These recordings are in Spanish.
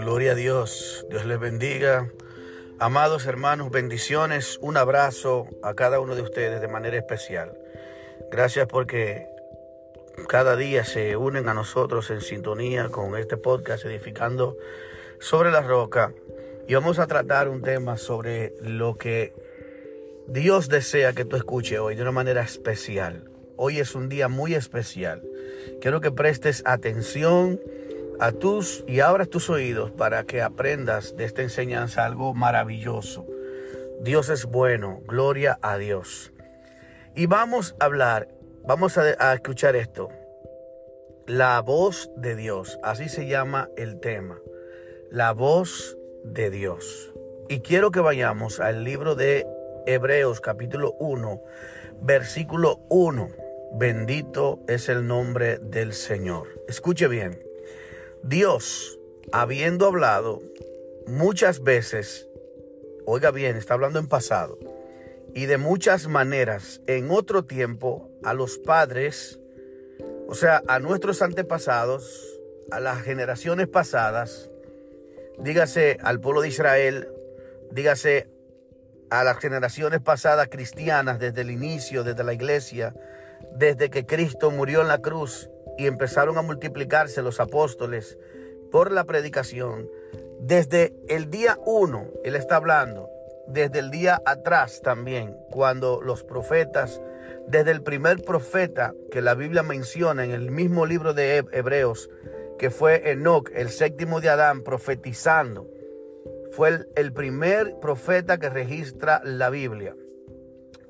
Gloria a Dios, Dios les bendiga. Amados hermanos, bendiciones, un abrazo a cada uno de ustedes de manera especial. Gracias porque cada día se unen a nosotros en sintonía con este podcast edificando sobre la roca y vamos a tratar un tema sobre lo que Dios desea que tú escuches hoy de una manera especial. Hoy es un día muy especial. Quiero que prestes atención a tus y abras tus oídos para que aprendas de esta enseñanza algo maravilloso. Dios es bueno, gloria a Dios. Y vamos a hablar, vamos a, a escuchar esto. La voz de Dios, así se llama el tema. La voz de Dios. Y quiero que vayamos al libro de Hebreos capítulo 1, versículo 1 Bendito es el nombre del Señor. Escuche bien. Dios, habiendo hablado muchas veces, oiga bien, está hablando en pasado, y de muchas maneras en otro tiempo a los padres, o sea, a nuestros antepasados, a las generaciones pasadas, dígase al pueblo de Israel, dígase a las generaciones pasadas cristianas desde el inicio, desde la iglesia, desde que Cristo murió en la cruz y empezaron a multiplicarse los apóstoles por la predicación, desde el día uno, Él está hablando, desde el día atrás también, cuando los profetas, desde el primer profeta que la Biblia menciona en el mismo libro de Hebreos, que fue Enoch, el séptimo de Adán, profetizando, fue el, el primer profeta que registra la Biblia.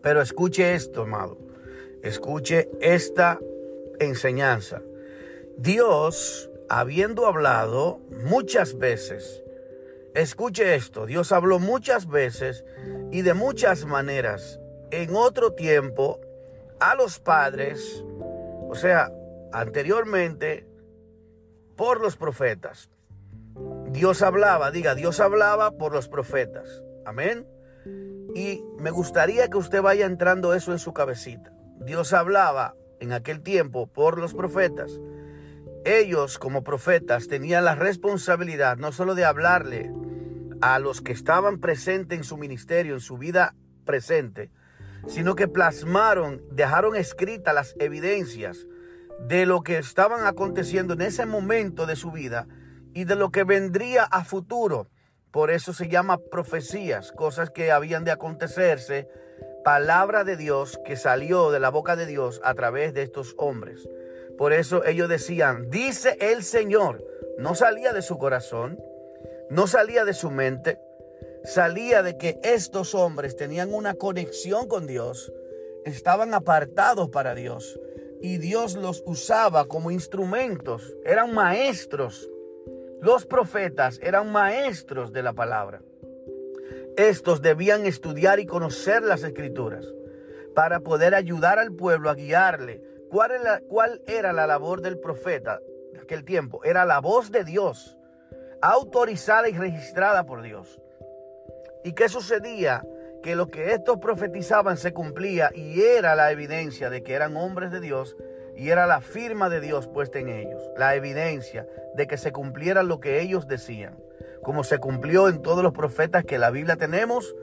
Pero escuche esto, amado. Escuche esta enseñanza. Dios, habiendo hablado muchas veces, escuche esto, Dios habló muchas veces y de muchas maneras en otro tiempo a los padres, o sea, anteriormente por los profetas. Dios hablaba, diga, Dios hablaba por los profetas. Amén. Y me gustaría que usted vaya entrando eso en su cabecita. Dios hablaba en aquel tiempo por los profetas. Ellos como profetas tenían la responsabilidad no solo de hablarle a los que estaban presentes en su ministerio, en su vida presente, sino que plasmaron, dejaron escritas las evidencias de lo que estaban aconteciendo en ese momento de su vida y de lo que vendría a futuro. Por eso se llama profecías, cosas que habían de acontecerse palabra de Dios que salió de la boca de Dios a través de estos hombres. Por eso ellos decían, dice el Señor. No salía de su corazón, no salía de su mente, salía de que estos hombres tenían una conexión con Dios, estaban apartados para Dios y Dios los usaba como instrumentos, eran maestros. Los profetas eran maestros de la palabra. Estos debían estudiar y conocer las escrituras para poder ayudar al pueblo a guiarle. ¿Cuál era, la, ¿Cuál era la labor del profeta de aquel tiempo? Era la voz de Dios, autorizada y registrada por Dios. ¿Y qué sucedía? Que lo que estos profetizaban se cumplía y era la evidencia de que eran hombres de Dios y era la firma de Dios puesta en ellos, la evidencia de que se cumpliera lo que ellos decían como se cumplió en todos los profetas que la Biblia tenemos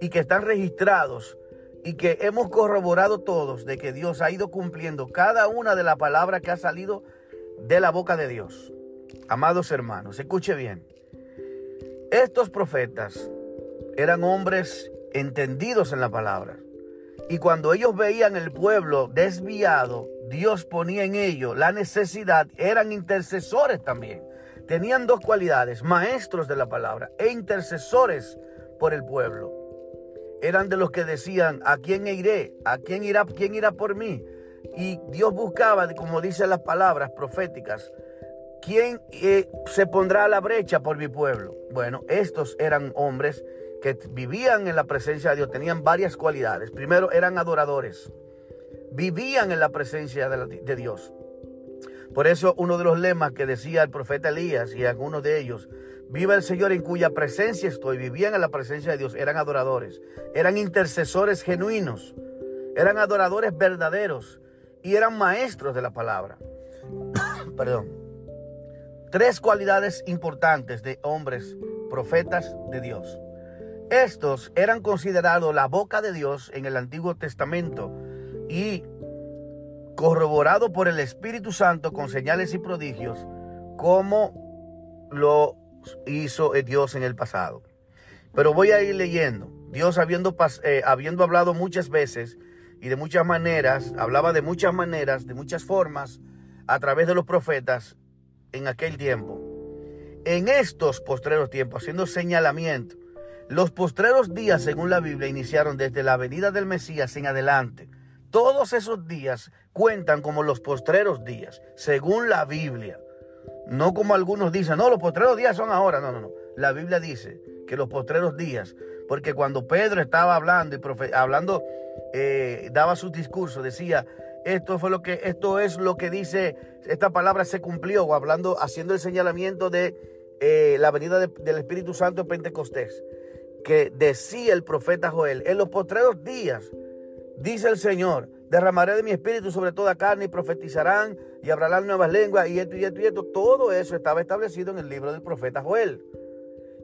y que están registrados y que hemos corroborado todos de que Dios ha ido cumpliendo cada una de las palabras que ha salido de la boca de Dios. Amados hermanos, escuche bien. Estos profetas eran hombres entendidos en la palabra. Y cuando ellos veían el pueblo desviado, Dios ponía en ellos la necesidad, eran intercesores también tenían dos cualidades, maestros de la palabra e intercesores por el pueblo. Eran de los que decían, ¿a quién iré? ¿A quién irá? ¿Quién irá por mí? Y Dios buscaba, como dicen las palabras proféticas, ¿quién eh, se pondrá a la brecha por mi pueblo? Bueno, estos eran hombres que vivían en la presencia de Dios, tenían varias cualidades. Primero, eran adoradores, vivían en la presencia de Dios. Por eso uno de los lemas que decía el profeta Elías y algunos de ellos, viva el Señor en cuya presencia estoy, vivían en la presencia de Dios, eran adoradores, eran intercesores genuinos, eran adoradores verdaderos y eran maestros de la palabra. Perdón. tres cualidades importantes de hombres profetas de Dios. Estos eran considerados la boca de Dios en el Antiguo Testamento y corroborado por el Espíritu Santo con señales y prodigios, como lo hizo Dios en el pasado. Pero voy a ir leyendo. Dios habiendo, eh, habiendo hablado muchas veces y de muchas maneras, hablaba de muchas maneras, de muchas formas, a través de los profetas en aquel tiempo. En estos postreros tiempos, haciendo señalamiento, los postreros días, según la Biblia, iniciaron desde la venida del Mesías en adelante. Todos esos días cuentan como los postreros días, según la Biblia. No como algunos dicen, no, los postreros días son ahora. No, no, no. La Biblia dice que los postreros días, porque cuando Pedro estaba hablando y hablando, eh, daba sus discursos, decía, esto fue lo que, esto es lo que dice, esta palabra se cumplió, o hablando, haciendo el señalamiento de eh, la venida del Espíritu Santo en Pentecostés que decía el profeta Joel, en los postreros días, dice el Señor, derramaré de mi espíritu sobre toda carne y profetizarán y hablarán nuevas lenguas y esto y esto y esto. Todo eso estaba establecido en el libro del profeta Joel.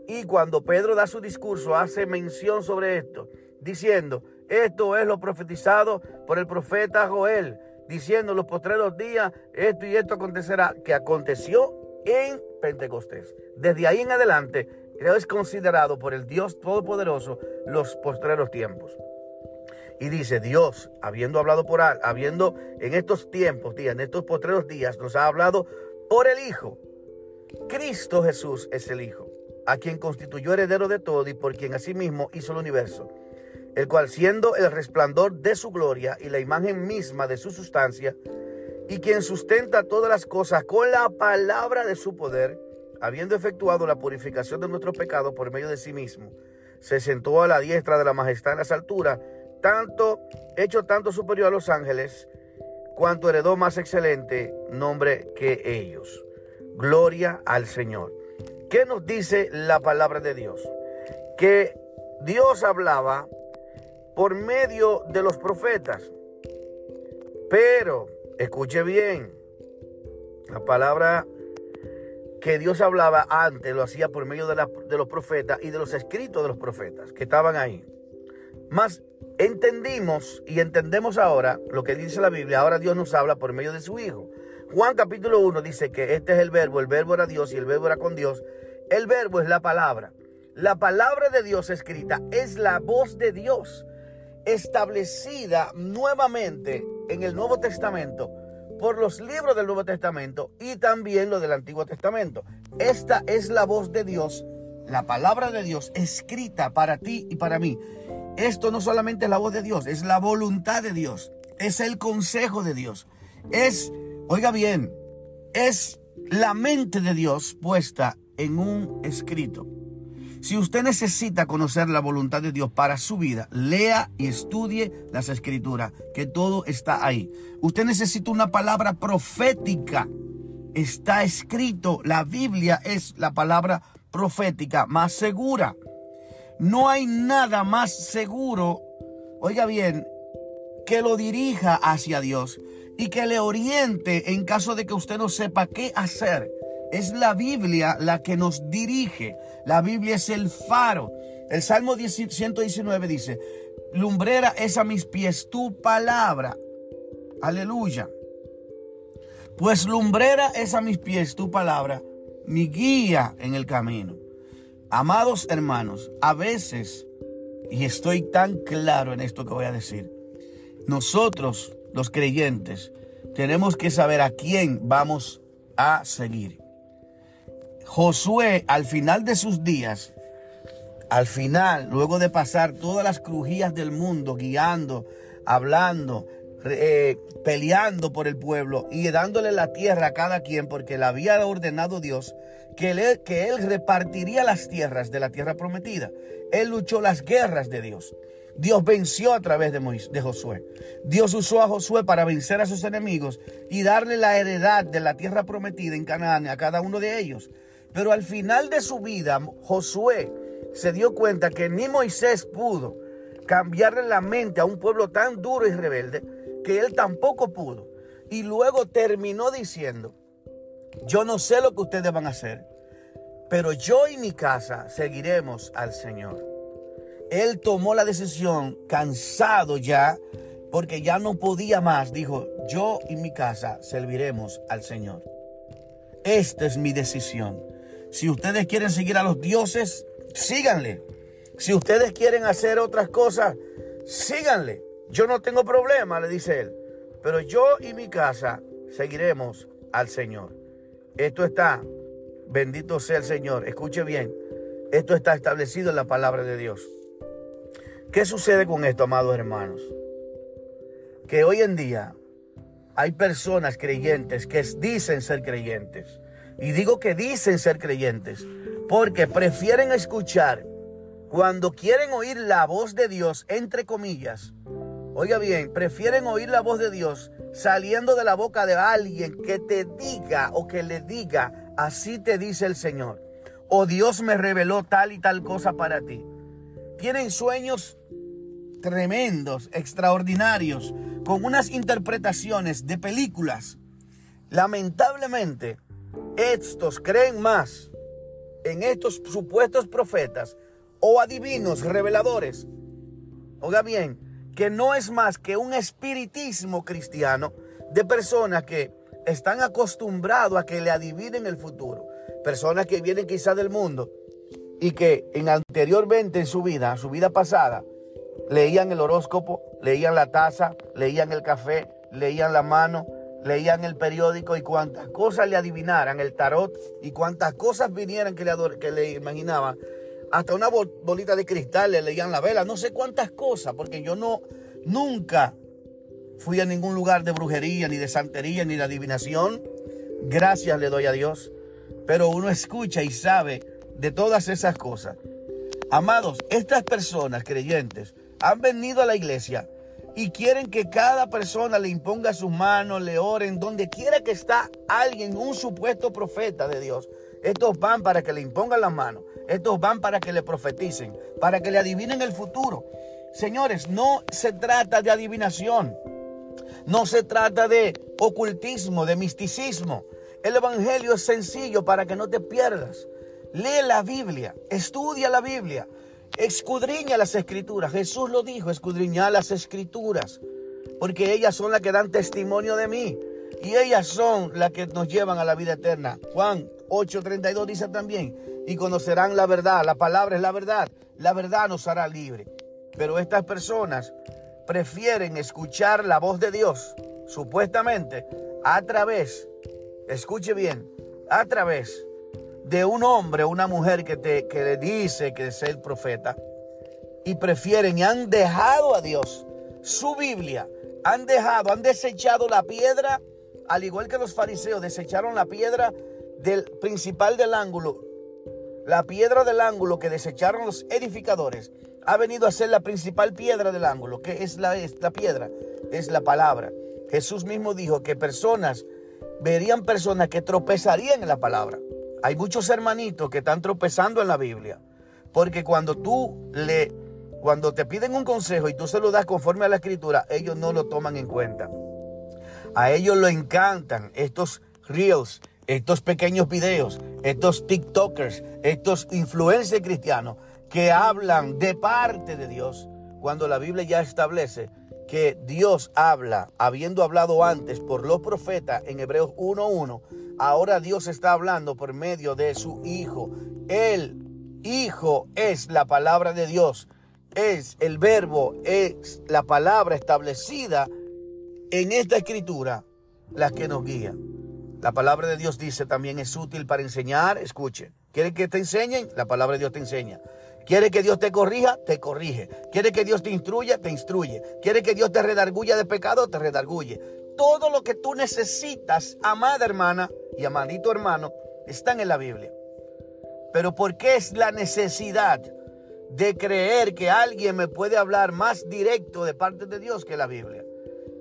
Y cuando Pedro da su discurso, hace mención sobre esto, diciendo, esto es lo profetizado por el profeta Joel, diciendo los postreros días, esto y esto acontecerá, que aconteció en Pentecostés. Desde ahí en adelante, es considerado por el Dios Todopoderoso los postreros tiempos. Y dice, Dios, habiendo hablado por habiendo en estos tiempos, días, en estos postreros días, nos ha hablado por el Hijo. Cristo Jesús es el Hijo, a quien constituyó heredero de todo y por quien asimismo hizo el universo, el cual siendo el resplandor de su gloria y la imagen misma de su sustancia, y quien sustenta todas las cosas con la palabra de su poder, habiendo efectuado la purificación de nuestros pecados por medio de sí mismo, se sentó a la diestra de la majestad en las alturas, tanto, hecho tanto superior a los ángeles, cuanto heredó más excelente nombre que ellos. Gloria al Señor. ¿Qué nos dice la palabra de Dios? Que Dios hablaba por medio de los profetas. Pero, escuche bien, la palabra que Dios hablaba antes, lo hacía por medio de, de, los profetas y de los escritos de los profetas que estaban ahí. Más entendimos y entendemos ahora lo que dice la Biblia. Ahora Dios nos habla por medio de su Hijo. Juan capítulo 1 dice que este es el verbo, el verbo era Dios y el verbo era con Dios. El verbo es la palabra. La palabra de Dios escrita es la voz de Dios establecida nuevamente en el Nuevo Testamento por los libros del Nuevo Testamento y también lo del Antiguo Testamento. Esta es la voz de Dios, la palabra de Dios escrita para ti y para mí. Esto no solamente es la voz de Dios, es la voluntad de Dios, es el consejo de Dios, es, oiga bien, es la mente de Dios puesta en un escrito. Si usted necesita conocer la voluntad de Dios para su vida, lea y estudie las escrituras, que todo está ahí. Usted necesita una palabra profética. Está escrito, la Biblia es la palabra profética más segura. No hay nada más seguro, oiga bien, que lo dirija hacia Dios y que le oriente en caso de que usted no sepa qué hacer. Es la Biblia la que nos dirige. La Biblia es el faro. El Salmo 119 dice, lumbrera es a mis pies tu palabra. Aleluya. Pues lumbrera es a mis pies tu palabra, mi guía en el camino. Amados hermanos, a veces, y estoy tan claro en esto que voy a decir, nosotros los creyentes tenemos que saber a quién vamos a seguir. Josué al final de sus días, al final, luego de pasar todas las crujías del mundo, guiando, hablando, eh, peleando por el pueblo y dándole la tierra a cada quien, porque le había ordenado Dios que él, que él repartiría las tierras de la tierra prometida. Él luchó las guerras de Dios. Dios venció a través de, de Josué. Dios usó a Josué para vencer a sus enemigos y darle la heredad de la tierra prometida en Canaán a cada uno de ellos. Pero al final de su vida, Josué se dio cuenta que ni Moisés pudo cambiarle la mente a un pueblo tan duro y rebelde que él tampoco pudo. Y luego terminó diciendo Yo no sé lo que ustedes van a hacer, pero yo y mi casa seguiremos al Señor. Él tomó la decisión, cansado ya, porque ya no podía más. Dijo, yo y mi casa serviremos al Señor. Esta es mi decisión. Si ustedes quieren seguir a los dioses, síganle. Si ustedes quieren hacer otras cosas, síganle. Yo no tengo problema, le dice él. Pero yo y mi casa seguiremos al Señor. Esto está, bendito sea el Señor. Escuche bien, esto está establecido en la palabra de Dios. ¿Qué sucede con esto, amados hermanos? Que hoy en día hay personas creyentes que dicen ser creyentes. Y digo que dicen ser creyentes porque prefieren escuchar cuando quieren oír la voz de Dios, entre comillas. Oiga bien, prefieren oír la voz de Dios saliendo de la boca de alguien que te diga o que le diga, así te dice el Señor. O Dios me reveló tal y tal cosa para ti. Tienen sueños tremendos, extraordinarios, con unas interpretaciones de películas. Lamentablemente, estos creen más en estos supuestos profetas o adivinos reveladores. Oiga bien, que no es más que un espiritismo cristiano de personas que están acostumbrados a que le adivinen el futuro. Personas que vienen quizá del mundo y que en anteriormente en su vida, su vida pasada, leían el horóscopo, leían la taza, leían el café, leían la mano, leían el periódico y cuantas cosas le adivinaran, el tarot, y cuantas cosas vinieran que le, que le imaginaban, hasta una bolita de cristal le leían la vela, no sé cuántas cosas, porque yo no, nunca fui a ningún lugar de brujería, ni de santería, ni de adivinación. Gracias le doy a Dios. Pero uno escucha y sabe de todas esas cosas. Amados, estas personas creyentes han venido a la iglesia y quieren que cada persona le imponga sus manos, le oren, donde quiera que está alguien, un supuesto profeta de Dios. Estos van para que le impongan las manos, estos van para que le profeticen, para que le adivinen el futuro. Señores, no se trata de adivinación, no se trata de ocultismo, de misticismo. El Evangelio es sencillo para que no te pierdas. Lee la Biblia, estudia la Biblia, Escudriña las escrituras. Jesús lo dijo, escudriña las escrituras. Porque ellas son las que dan testimonio de mí. Y ellas son las que nos llevan a la vida eterna. Juan 8:32 dice también, y conocerán la verdad. La palabra es la verdad. La verdad nos hará libre. Pero estas personas prefieren escuchar la voz de Dios, supuestamente, a través, escuche bien, a través de un hombre o una mujer que, te, que le dice que es el profeta y prefieren y han dejado a Dios, su Biblia, han dejado, han desechado la piedra, al igual que los fariseos desecharon la piedra del principal del ángulo, la piedra del ángulo que desecharon los edificadores, ha venido a ser la principal piedra del ángulo. que es la, piedra? Es la palabra. Jesús mismo dijo que personas, verían personas que tropezarían en la palabra. Hay muchos hermanitos que están tropezando en la Biblia. Porque cuando tú le, cuando te piden un consejo y tú se lo das conforme a la escritura, ellos no lo toman en cuenta. A ellos lo encantan estos reels, estos pequeños videos, estos TikTokers, estos influencers cristianos que hablan de parte de Dios, cuando la Biblia ya establece que Dios habla, habiendo hablado antes por los profetas en Hebreos 1.1, ahora Dios está hablando por medio de su Hijo. El Hijo es la palabra de Dios, es el verbo, es la palabra establecida en esta escritura, la que nos guía. La palabra de Dios dice también es útil para enseñar, escuche. ¿Quiere que te enseñen? La palabra de Dios te enseña. ¿Quiere que Dios te corrija? Te corrige. ¿Quiere que Dios te instruya? Te instruye. ¿Quiere que Dios te redarguya de pecado? Te redarguye. Todo lo que tú necesitas, amada hermana y amadito hermano, están en la Biblia. Pero ¿por qué es la necesidad de creer que alguien me puede hablar más directo de parte de Dios que la Biblia?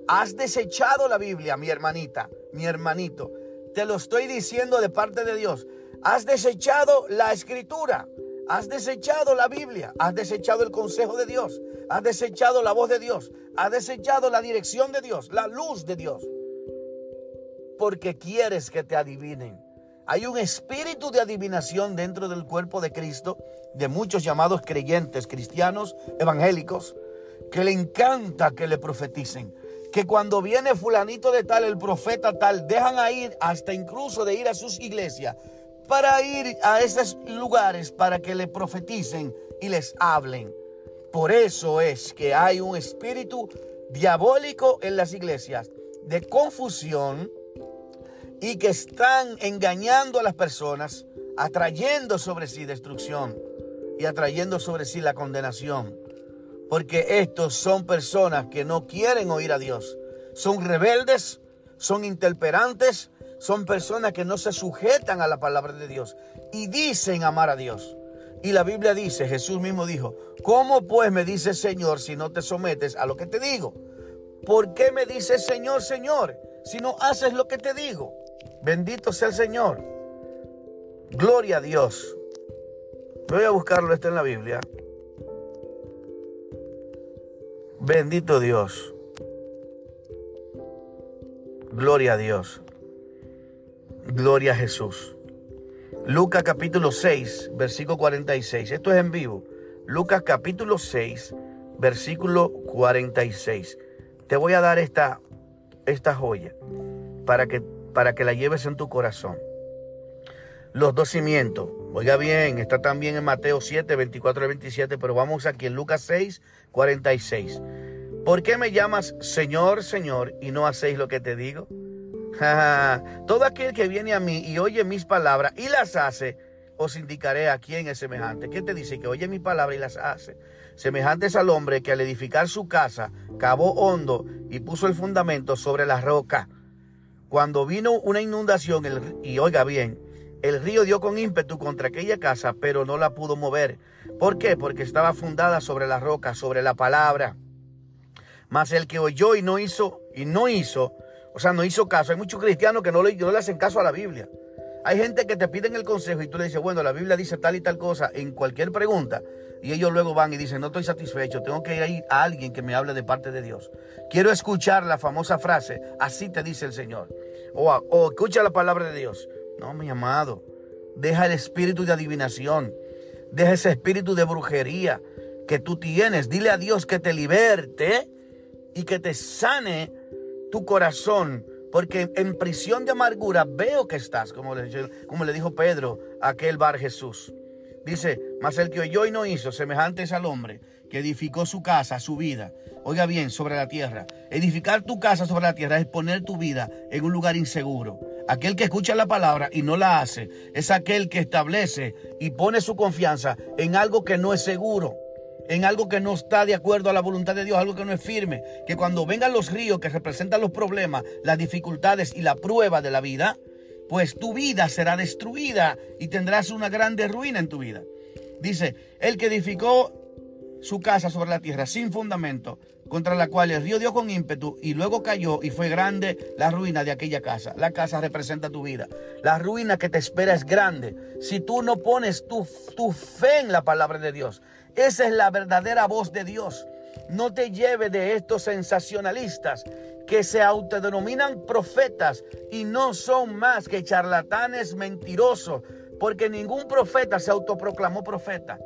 Has desechado la Biblia, mi hermanita, mi hermanito. Te lo estoy diciendo de parte de Dios. Has desechado la escritura. Has desechado la Biblia, has desechado el consejo de Dios, has desechado la voz de Dios, has desechado la dirección de Dios, la luz de Dios. Porque quieres que te adivinen, Hay un espíritu de adivinación dentro del cuerpo de Cristo, de muchos llamados creyentes, cristianos, evangélicos, que le encanta que le profeticen. Que cuando viene fulanito de tal, el profeta tal, dejan a ir hasta incluso de ir a sus iglesias para ir a esos lugares para que le profeticen y les hablen. Por eso es que hay un espíritu diabólico en las iglesias de confusión, y que están engañando a las personas, atrayendo sobre sí destrucción y atrayendo sobre sí la condenación. Porque estos son personas que no quieren oír a Dios. Son rebeldes, son interperantes, son personas que no se sujetan a la palabra de Dios y dicen amar a Dios. Y la Biblia dice, Jesús mismo dijo, ¿cómo pues me dices Señor si no te sometes a lo que te digo? ¿Por qué me dices Señor, Señor si no haces lo que te digo? Bendito sea el Señor. Gloria a Dios. Voy a buscarlo, está en la Biblia. Bendito Dios. Gloria a Dios. Gloria a Jesús. Lucas capítulo 6, versículo 46. Esto es en vivo. Lucas capítulo 6, versículo 46. Te voy a dar esta, esta joya para que para que la lleves en tu corazón. Los dos cimientos. Oiga bien, está también en Mateo 7, 24 y 27, pero vamos aquí en Lucas 6, 46. ¿Por qué me llamas Señor, Señor y no hacéis lo que te digo? Todo aquel que viene a mí y oye mis palabras y las hace, os indicaré a quién es semejante. ¿Qué te dice? Que oye mi palabra y las hace. Semejante es al hombre que al edificar su casa cavó hondo y puso el fundamento sobre la roca. Cuando vino una inundación, y oiga bien, el río dio con ímpetu contra aquella casa, pero no la pudo mover. ¿Por qué? Porque estaba fundada sobre la roca, sobre la palabra. Mas el que oyó y no hizo, y no hizo, o sea, no hizo caso. Hay muchos cristianos que no le, no le hacen caso a la Biblia. Hay gente que te piden el consejo y tú le dices, bueno, la Biblia dice tal y tal cosa en cualquier pregunta. Y ellos luego van y dicen, no estoy satisfecho, tengo que ir a alguien que me hable de parte de Dios. Quiero escuchar la famosa frase, así te dice el Señor. O, o escucha la palabra de Dios. No, mi amado, deja el espíritu de adivinación, deja ese espíritu de brujería que tú tienes. Dile a Dios que te liberte y que te sane tu corazón. Porque en prisión de amargura veo que estás, como le, dijo Pedro a aquel bar Jesús. Dice, mas el que oyó y no hizo, semejante es al hombre que edificó su casa, su vida. Oiga bien, sobre la tierra. Edificar tu casa sobre la tierra es poner tu vida en un lugar inseguro. Aquel que escucha la palabra y no la hace es aquel que establece y pone su confianza en algo que no es seguro, en algo que no está de acuerdo a la voluntad de Dios, algo que no es firme. Que cuando vengan los ríos que representan los problemas, las dificultades y la prueba de la vida, pues tu vida será destruida y tendrás una grande ruina en tu vida. Dice, el que edificó su casa sobre la tierra sin fundamento, contra la cual el río dio con ímpetu y luego cayó y fue grande la ruina de aquella casa. La casa representa tu vida. La ruina que te espera es grande si tú no pones tu, tu fe en la palabra de Dios. Esa es la verdadera voz de Dios. No te lleve de estos sensacionalistas que se autodenominan profetas y no son más que charlatanes mentirosos, porque ningún profeta se autoproclamó profeta.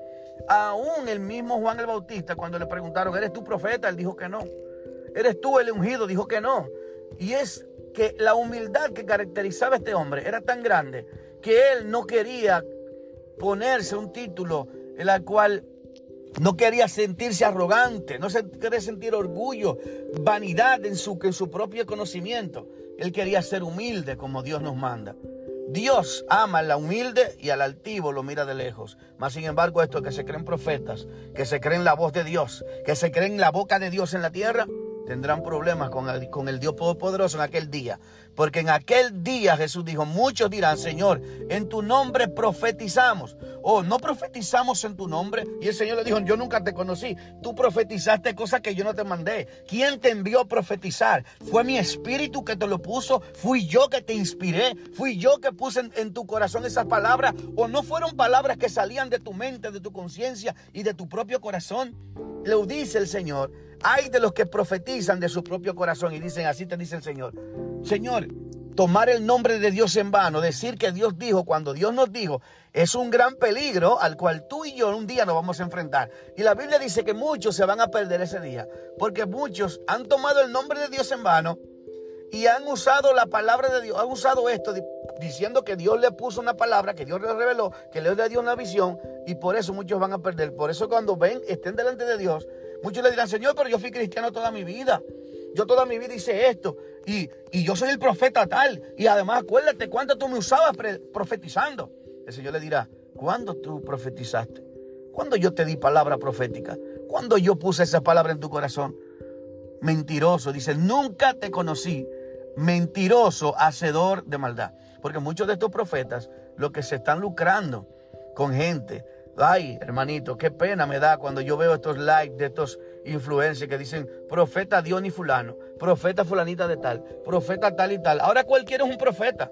Aún el mismo Juan el Bautista, cuando le preguntaron, ¿eres tú profeta? Él dijo que no. ¿Eres tú el ungido? Dijo que no. Y es que la humildad que caracterizaba a este hombre era tan grande que él no quería ponerse un título en el cual no quería sentirse arrogante, no se quería sentir orgullo, vanidad en su propio conocimiento. Él quería ser humilde como Dios nos manda. Dios ama al humilde y al altivo lo mira de lejos. Mas sin embargo, esto que se creen profetas, que se creen la voz de Dios, que se creen la boca de Dios en la tierra, tendrán problemas con el, con el Dios Todopoderoso en aquel día. Porque en aquel día Jesús dijo, muchos dirán, Señor, en tu nombre profetizamos. O no profetizamos en tu nombre. Y el Señor le dijo, yo nunca te conocí. Tú profetizaste cosas que yo no te mandé. ¿Quién te envió a profetizar? Fue mi espíritu que te lo puso. Fui yo que te inspiré. Fui yo que puse en, en tu corazón esas palabras. O no fueron palabras que salían de tu mente, de tu conciencia y de tu propio corazón. Le dice el Señor hay de los que profetizan de su propio corazón y dicen, así te dice el Señor. Señor, tomar el nombre de Dios en vano, decir que Dios dijo cuando Dios nos dijo, es un gran peligro al cual tú y yo un día nos vamos a enfrentar. Y la Biblia dice que muchos se van a perder ese día, porque muchos han tomado el nombre de Dios en vano y han usado la palabra de Dios, han usado esto diciendo que Dios le puso una palabra, que Dios le reveló, que Dios le dio una visión y por eso muchos van a perder. Por eso cuando ven, estén delante de Dios, muchos le dirán, Señor, pero yo fui cristiano toda mi vida. Yo toda mi vida hice esto y, yo soy el profeta tal. Y además acuérdate cuánto tú me usabas profetizando. El Señor le dirá, ¿cuándo tú profetizaste? ¿Cuándo yo te di palabra profética? ¿Cuándo yo puse esa palabra en tu corazón? Mentiroso, dice, nunca te conocí. Mentiroso, hacedor de maldad. Porque muchos de estos profetas lo que se están lucrando con gente. Ay, hermanito, qué pena me da cuando yo veo estos likes de estos influencers que dicen profeta Dios y fulano, profeta fulanita de tal, profeta tal y tal. Ahora cualquiera es un profeta.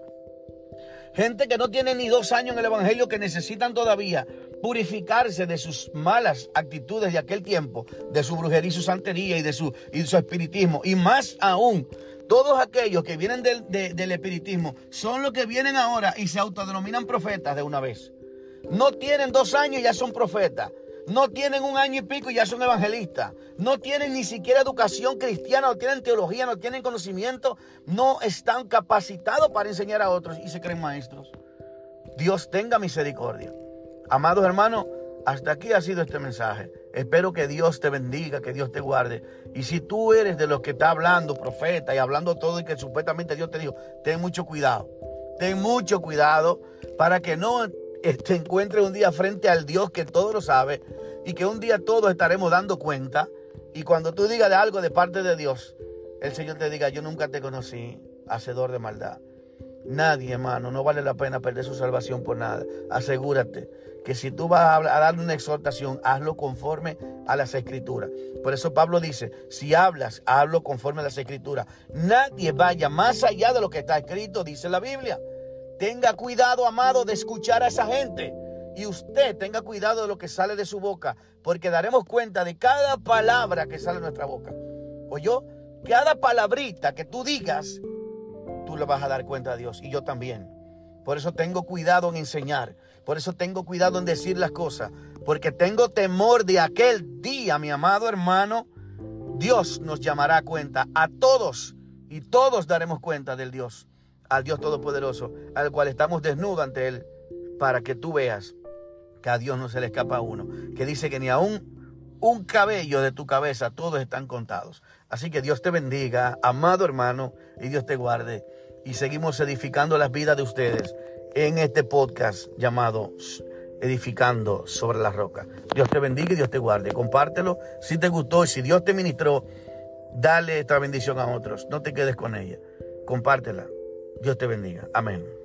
Gente que no tiene ni dos años en el Evangelio que necesitan todavía purificarse de sus malas actitudes de aquel tiempo, de su brujería y su santería y de su, y su espiritismo. Y más aún, todos aquellos que vienen del, del espiritismo son los que vienen ahora y se autodenominan profetas de una vez. No tienen dos años y ya son profetas. No tienen un año y pico y ya son evangelistas. No tienen ni siquiera educación cristiana, no tienen teología, no tienen conocimiento. No están capacitados para enseñar a otros y se creen maestros. Dios tenga misericordia. Amados hermanos, hasta aquí ha sido este mensaje. Espero que Dios te bendiga, que Dios te guarde. Y si tú eres de los que está hablando, profeta, y hablando todo y que supuestamente Dios te dijo, ten mucho cuidado. Ten mucho cuidado para que no te encuentres un día frente al Dios que todo lo sabe y que un día todos estaremos dando cuenta. Y cuando tú digas de algo de parte de Dios, el Señor te diga, yo nunca te conocí, hacedor de maldad. Nadie, hermano, no vale la pena perder su salvación por nada. Asegúrate que si tú vas a, darle una exhortación, hazlo conforme a las escrituras. Por eso Pablo dice, si hablas, hazlo conforme a las escrituras. Nadie vaya más allá de lo que está escrito, dice la Biblia. Tenga cuidado, amado, de escuchar a esa gente. Y usted tenga cuidado de lo que sale de su boca, porque daremos cuenta de cada palabra que sale de nuestra boca. Yo, cada palabrita que tú digas, tú le vas a dar cuenta a Dios. Y yo también. Por eso tengo cuidado en enseñar. Por eso tengo cuidado en decir las cosas. Porque tengo temor de aquel día, mi amado hermano. Dios nos llamará a cuenta a todos. Y todos daremos cuenta del Dios al Dios Todopoderoso, al cual estamos desnudos ante Él, para que tú veas que a Dios no se le escapa a uno, que dice que ni aún un cabello de tu cabeza, todos están contados. Así que Dios te bendiga, amado hermano, y Dios te guarde. Y seguimos edificando las vidas de ustedes en este podcast llamado Edificando sobre la roca. Dios te bendiga y Dios te guarde. Compártelo si te gustó y si Dios te ministró, dale esta bendición a otros. No te quedes con ella. Compártela. Dios te bendiga. Amén.